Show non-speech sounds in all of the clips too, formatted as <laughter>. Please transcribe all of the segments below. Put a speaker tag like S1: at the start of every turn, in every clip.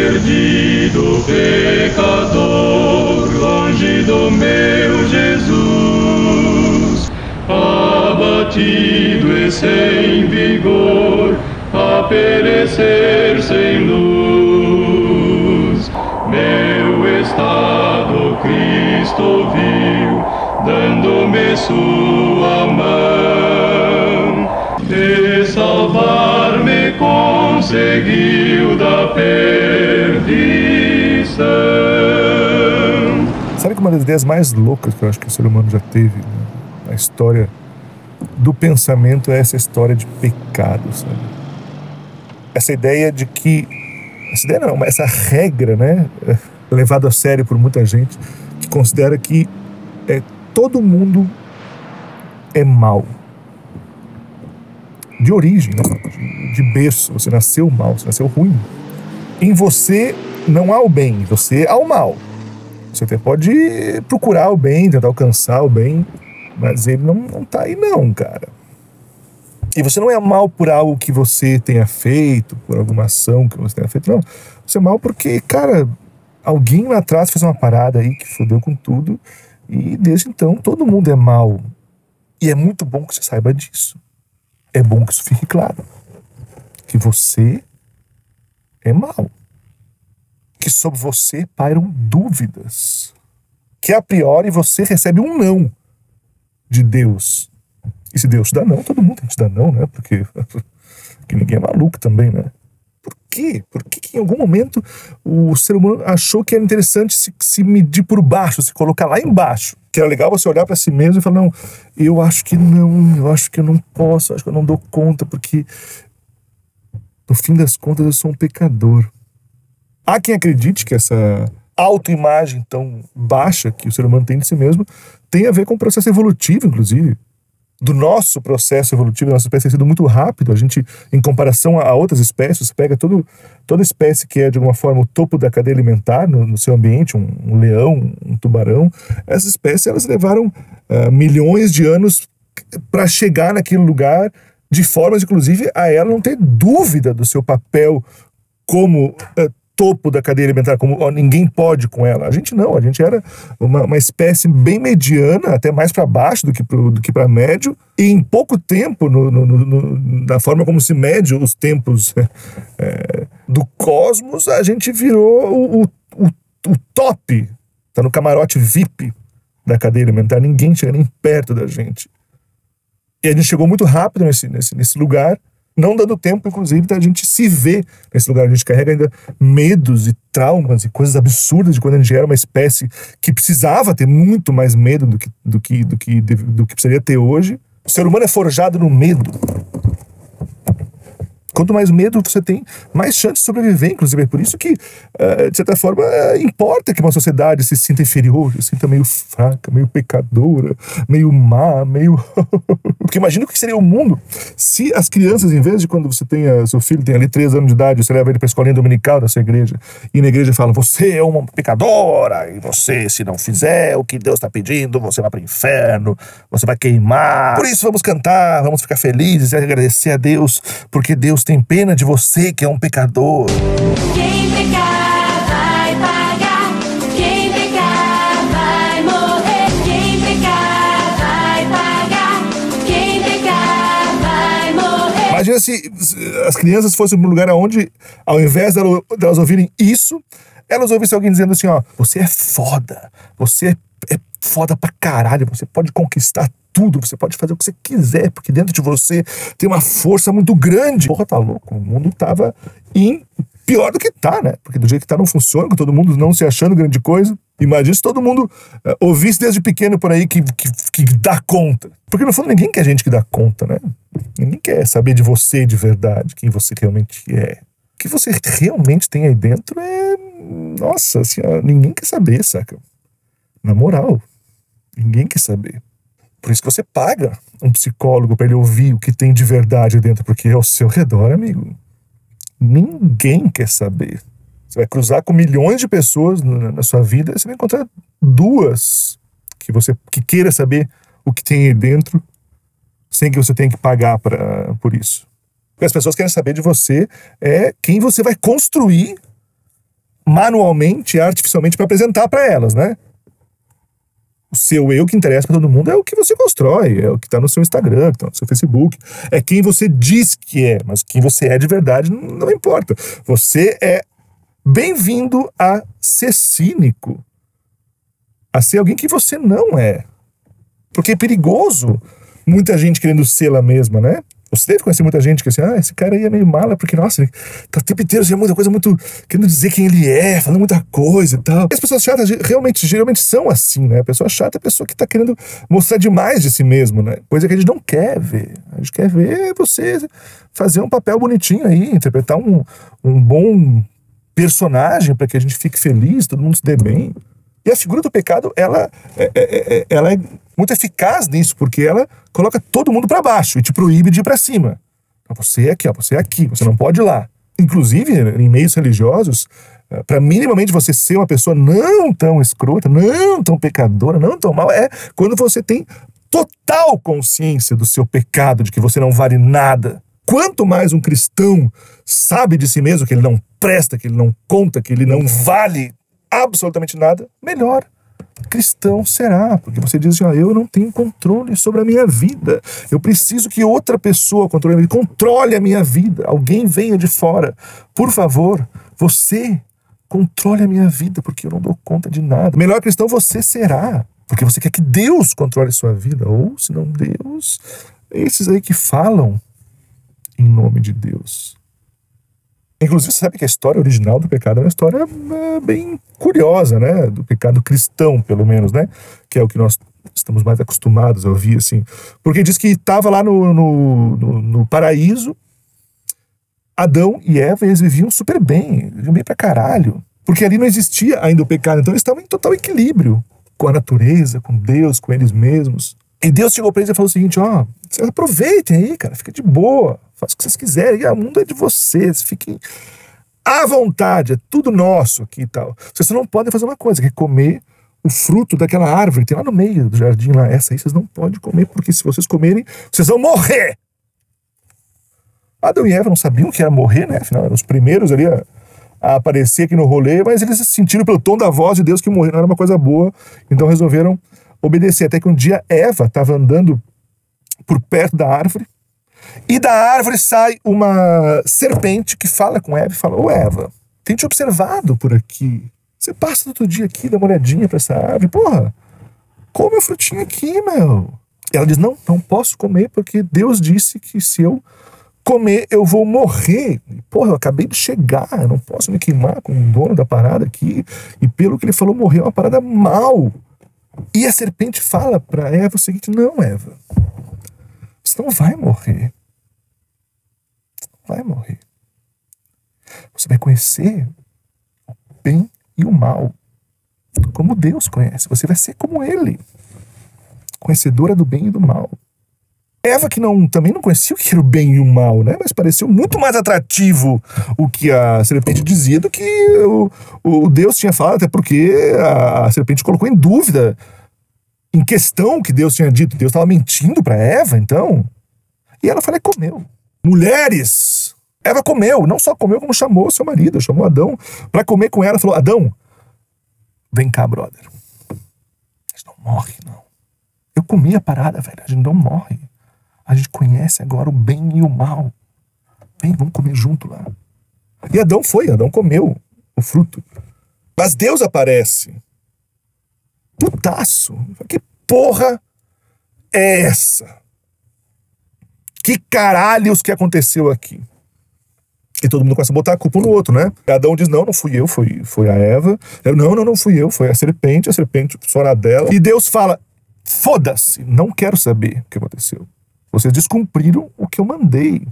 S1: perdido pecador, longe do meu Jesus, abatido e sem vigor, a perecer sem luz. Meu estado Cristo viu, dando-me sua mão, e salvar-me conseguiu da perdição.
S2: Sabe que uma das ideias mais loucas que eu acho que o ser humano já teve né, na história do pensamento é essa história de pecado, sabe? Essa ideia de que essa ideia não, essa regra, né, <laughs> levada a sério por muita gente que considera que é, todo mundo é mal. De origem, de, de berço, você nasceu mal, você nasceu ruim. Em você não há o bem, você há o mal. Você até pode procurar o bem, tentar alcançar o bem, mas ele não, não tá aí não, cara. E você não é mal por algo que você tenha feito, por alguma ação que você tenha feito, não. Você é mal porque, cara, alguém lá atrás fez uma parada aí que fodeu com tudo, e desde então todo mundo é mal. E é muito bom que você saiba disso. É bom que isso fique claro. Que você é mal que sobre você pairam dúvidas. Que a priori você recebe um não de Deus. E se Deus te dá não, todo mundo tem que te dar não, né? Porque, <laughs> porque ninguém é maluco também, né? Por quê? Por que, que, em algum momento o ser humano achou que era interessante se, se medir por baixo, se colocar lá embaixo? Que era legal você olhar para si mesmo e falar: não, eu acho que não, eu acho que eu não posso, eu acho que eu não dou conta, porque no fim das contas eu sou um pecador. Há quem acredite que essa autoimagem tão baixa que o ser humano tem de si mesmo tem a ver com o processo evolutivo, inclusive. Do nosso processo evolutivo, a nossa espécie tem sido muito rápido. A gente, em comparação a outras espécies, pega todo, toda espécie que é, de alguma forma, o topo da cadeia alimentar no, no seu ambiente, um, um, leão, um tubarão, essas espécies elas levaram uh, milhões de anos para chegar naquele lugar, de formas, inclusive, a ela não ter dúvida do seu papel como uh, topo da cadeia alimentar, como ó, ninguém pode com ela. A gente não, a gente era uma, uma espécie bem mediana, até mais para baixo do que do que para médio, e em pouco tempo, no, no, no, na forma como se mede os tempos <laughs> é, do cosmos, a gente virou o, o, o top, tá no camarote VIP da cadeia alimentar, ninguém chega nem perto da gente. E a gente chegou muito rápido nesse, nesse, nesse lugar, não dando tempo, inclusive, da gente se ver nesse lugar. A gente carrega ainda medos e traumas e coisas absurdas de quando a gente era uma espécie que precisava ter muito mais medo do que, do que, do que, do que precisaria ter hoje. O ser humano é forjado no medo. Quanto mais medo você tem, mais chance de sobreviver, inclusive. É por isso que, uh, de certa forma, uh, importa que uma sociedade se sinta inferior, se sinta meio fraca, meio pecadora, meio má, meio. <laughs> Porque imagina o que seria o mundo se as crianças, em vez de quando você tem seu filho tem ali 3 anos de idade, você leva ele para a escolinha dominical da sua igreja, e na igreja falam: você é uma pecadora, e você, se não fizer o que Deus está pedindo, você vai para o inferno, você vai queimar. Por isso, vamos cantar, vamos ficar felizes e agradecer a Deus, porque Deus Deus tem pena de você que é um pecador.
S3: Quem pecar vai pagar. Quem pecar vai morrer. Quem pecar vai pagar. Quem pecar vai morrer.
S2: Imagina se as crianças fossem para um lugar onde, ao invés delas ouvirem isso, elas ouvissem alguém dizendo assim: ó, você é foda, você é, foda pra caralho, você pode conquistar tudo, você pode fazer o que você quiser, porque dentro de você tem uma força muito grande. Porra, tá louco. O mundo tava em pior do que tá, né? Porque do jeito que tá não funciona, com todo mundo não se achando grande coisa. Imagina se todo mundo uh, ouvisse desde pequeno por aí que, que, que dá conta. Porque no fundo ninguém quer gente que dá conta, né? Ninguém quer saber de você de verdade, quem você realmente é. O que você realmente tem aí dentro é. Nossa, assim, ninguém quer saber, saca? Na moral, ninguém quer saber. Por isso que você paga um psicólogo para ele ouvir o que tem de verdade dentro, porque é ao seu redor, amigo. Ninguém quer saber. Você vai cruzar com milhões de pessoas na sua vida, você vai encontrar duas que você que queira saber o que tem aí dentro, sem que você tenha que pagar pra, por isso. Porque as pessoas querem saber de você é quem você vai construir manualmente, artificialmente para apresentar para elas, né? O seu eu que interessa para todo mundo é o que você constrói, é o que está no seu Instagram, tá no seu Facebook, é quem você diz que é, mas quem você é de verdade não, não importa. Você é bem-vindo a ser cínico, a ser alguém que você não é. Porque é perigoso muita gente querendo ser lá mesma, né? Você deve conhecer muita gente que assim, ah, esse cara aí é meio mala, porque, nossa, ele tá o tempo inteiro dizendo muita coisa muito. querendo dizer quem ele é, falando muita coisa e tal. E as pessoas chatas realmente, geralmente são assim, né? A pessoa chata é a pessoa que tá querendo mostrar demais de si mesmo, né? Coisa que a gente não quer ver. A gente quer ver você fazer um papel bonitinho aí, interpretar um, um bom personagem para que a gente fique feliz, todo mundo se dê bem. E a figura do pecado, ela é, é, é, ela é muito eficaz nisso, porque ela coloca todo mundo para baixo e te proíbe de ir para cima. Então, você é aqui, ó, você é aqui, você não pode ir lá. Inclusive, em meios religiosos, eh, para minimamente você ser uma pessoa não tão escrota, não tão pecadora, não tão mal, é quando você tem total consciência do seu pecado, de que você não vale nada. Quanto mais um cristão sabe de si mesmo que ele não presta, que ele não conta, que ele não vale absolutamente nada, melhor cristão será, porque você diz ó, eu não tenho controle sobre a minha vida. Eu preciso que outra pessoa controle a minha vida, controle a minha vida. Alguém venha de fora. Por favor, você controle a minha vida, porque eu não dou conta de nada. Melhor cristão você será, porque você quer que Deus controle a sua vida, ou se não Deus, esses aí que falam em nome de Deus. Inclusive, você sabe que a história original do pecado é uma história é, bem curiosa, né? Do pecado cristão, pelo menos, né? Que é o que nós estamos mais acostumados a ouvir, assim. Porque diz que estava lá no, no, no, no, paraíso, Adão e Eva, eles viviam super bem, viviam bem pra caralho. Porque ali não existia ainda o pecado, então eles estavam em total equilíbrio com a natureza, com Deus, com eles mesmos. E Deus chegou para eles e falou o seguinte: ó, aproveitem aí, cara, fica de boa. Faça o que vocês quiserem. O mundo é de vocês. Fiquem à vontade. É tudo nosso aqui e tal. Vocês não podem fazer uma coisa, que é comer o fruto daquela árvore tem lá no meio do jardim lá. Essa aí vocês não podem comer, porque se vocês comerem, vocês vão morrer. Adão e Eva não sabiam que era morrer, né? Afinal, eram os primeiros ali a, a aparecer aqui no rolê, mas eles sentiram pelo tom da voz de Deus que morrer não era uma coisa boa, então resolveram obedecer. Até que um dia Eva estava andando por perto da árvore e da árvore sai uma serpente que fala com Eva e fala: Ô Eva, tem te observado por aqui. Você passa todo dia aqui, dá uma olhadinha pra essa árvore. Porra, come o frutinho aqui, meu. E ela diz: Não, não posso comer porque Deus disse que se eu comer eu vou morrer. Porra, eu acabei de chegar, eu não posso me queimar com o dono da parada aqui. E pelo que ele falou, morrer é uma parada mal. E a serpente fala para Eva o seguinte: Não, Eva, você não vai morrer vai morrer. Você vai conhecer o bem e o mal, como Deus conhece. Você vai ser como Ele, conhecedora do bem e do mal. Eva, que não, também não conhecia o que era o bem e o mal, né? Mas pareceu muito mais atrativo o que a serpente dizia do que o, o Deus tinha falado, até porque a serpente colocou em dúvida, em questão o que Deus tinha dito. Deus estava mentindo para Eva, então. E ela falou, comeu. Mulheres! Eva comeu, não só comeu, como chamou seu marido, chamou Adão para comer com ela. Falou: Adão, vem cá, brother. A gente não morre, não. Eu comi a parada, velho. A gente não morre. A gente conhece agora o bem e o mal. Vem, vamos comer junto lá. E Adão foi, Adão comeu o fruto. Mas Deus aparece. Putaço. Que porra é essa? Que caralhos que aconteceu aqui? E todo mundo começa a botar a culpa no outro, né? Adão diz: Não, não fui eu, foi, foi a Eva. Eu, não, não, não fui eu, foi a serpente, a serpente na dela. E Deus fala: Foda-se, não quero saber o que aconteceu. Vocês descumpriram o que eu mandei.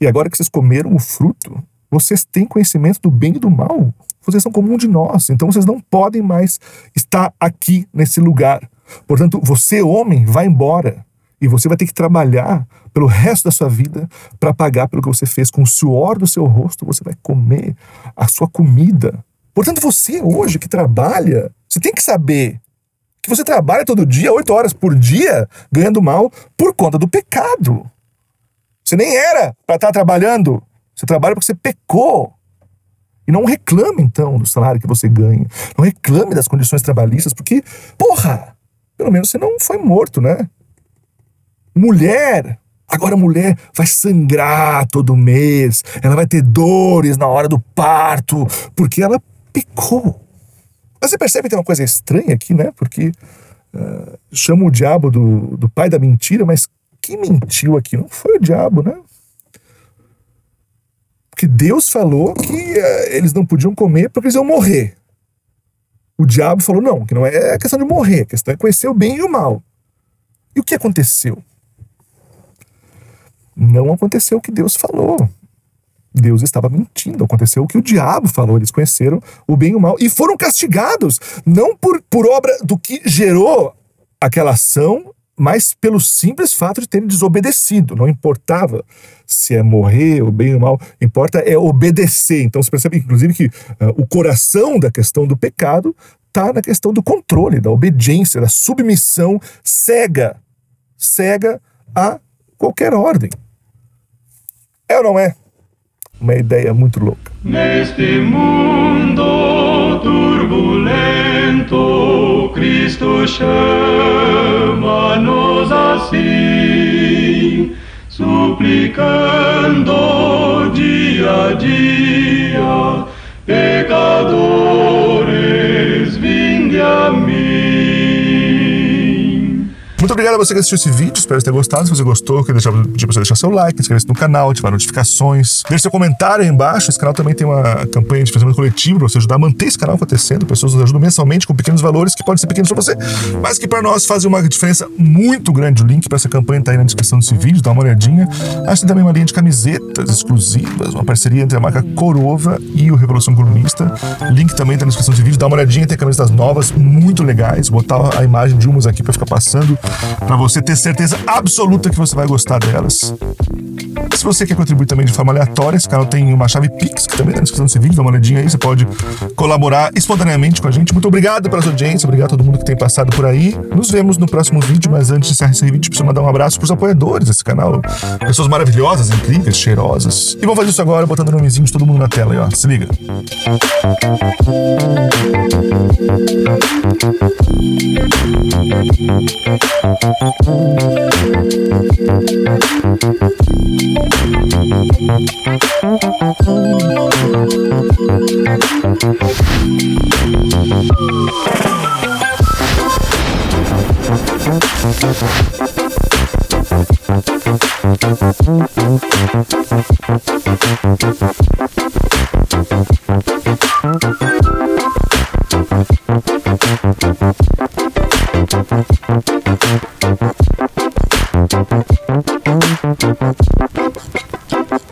S2: E agora que vocês comeram o fruto, vocês têm conhecimento do bem e do mal. Vocês são como um de nós. Então vocês não podem mais estar aqui nesse lugar. Portanto, você, homem, vai embora. E você vai ter que trabalhar pelo resto da sua vida para pagar pelo que você fez. Com o suor do seu rosto, você vai comer a sua comida. Portanto, você hoje que trabalha, você tem que saber que você trabalha todo dia, oito horas por dia, ganhando mal por conta do pecado. Você nem era para estar tá trabalhando. Você trabalha porque você pecou. E não reclame, então, do salário que você ganha. Não reclame das condições trabalhistas, porque, porra, pelo menos você não foi morto, né? Mulher, agora a mulher vai sangrar todo mês, ela vai ter dores na hora do parto, porque ela pecou. Mas você percebe que tem uma coisa estranha aqui, né? Porque uh, chama o diabo do, do pai da mentira, mas quem mentiu aqui não foi o diabo, né? Porque Deus falou que uh, eles não podiam comer porque eles iam morrer. O diabo falou: não, que não é questão de morrer, a questão é conhecer o bem e o mal. E o que aconteceu? Não aconteceu o que Deus falou. Deus estava mentindo. Aconteceu o que o diabo falou. Eles conheceram o bem e o mal e foram castigados, não por, por obra do que gerou aquela ação, mas pelo simples fato de terem desobedecido. Não importava se é morrer, o bem ou mal, importa é obedecer. Então você percebe, inclusive, que uh, o coração da questão do pecado está na questão do controle, da obediência, da submissão cega, cega a qualquer ordem. É ou não é? Uma ideia muito louca.
S1: Neste mundo turbulento, Cristo chama-nos assim, suplicando dia a dia, pecadores,
S2: Muito obrigado a você que assistiu esse vídeo, espero ter gostado. Se você gostou, eu queria deixar, pedir pra você deixar seu like, inscrever-se no canal, ativar notificações, deixe seu comentário aí embaixo. Esse canal também tem uma campanha de financiamento coletivo para você ajudar a manter esse canal acontecendo. Pessoas nos ajudam mensalmente com pequenos valores que podem ser pequenos para você, mas que para nós fazem uma diferença muito grande. O link para essa campanha tá aí na descrição desse vídeo, dá uma olhadinha. Acho que tem também uma linha de camisetas exclusivas, uma parceria entre a marca Corova e o Revolução Colunista. Link também tá na descrição desse vídeo, dá uma olhadinha, tem camisetas novas, muito legais. Vou botar a imagem de umas aqui para ficar passando para você ter certeza absoluta que você vai gostar delas. Se você quer contribuir também de forma aleatória, esse canal tem uma chave Pix, que também tá na descrição desse vídeo, dá uma olhadinha aí, você pode colaborar espontaneamente com a gente. Muito obrigado pela sua audiência, obrigado a todo mundo que tem passado por aí. Nos vemos no próximo vídeo, mas antes de encerrar esse vídeo, preciso mandar um abraço pros apoiadores desse canal. Pessoas maravilhosas, incríveis, cheirosas. E vamos fazer isso agora, botando o nomezinho de todo mundo na tela aí, ó. Se liga.
S3: Thank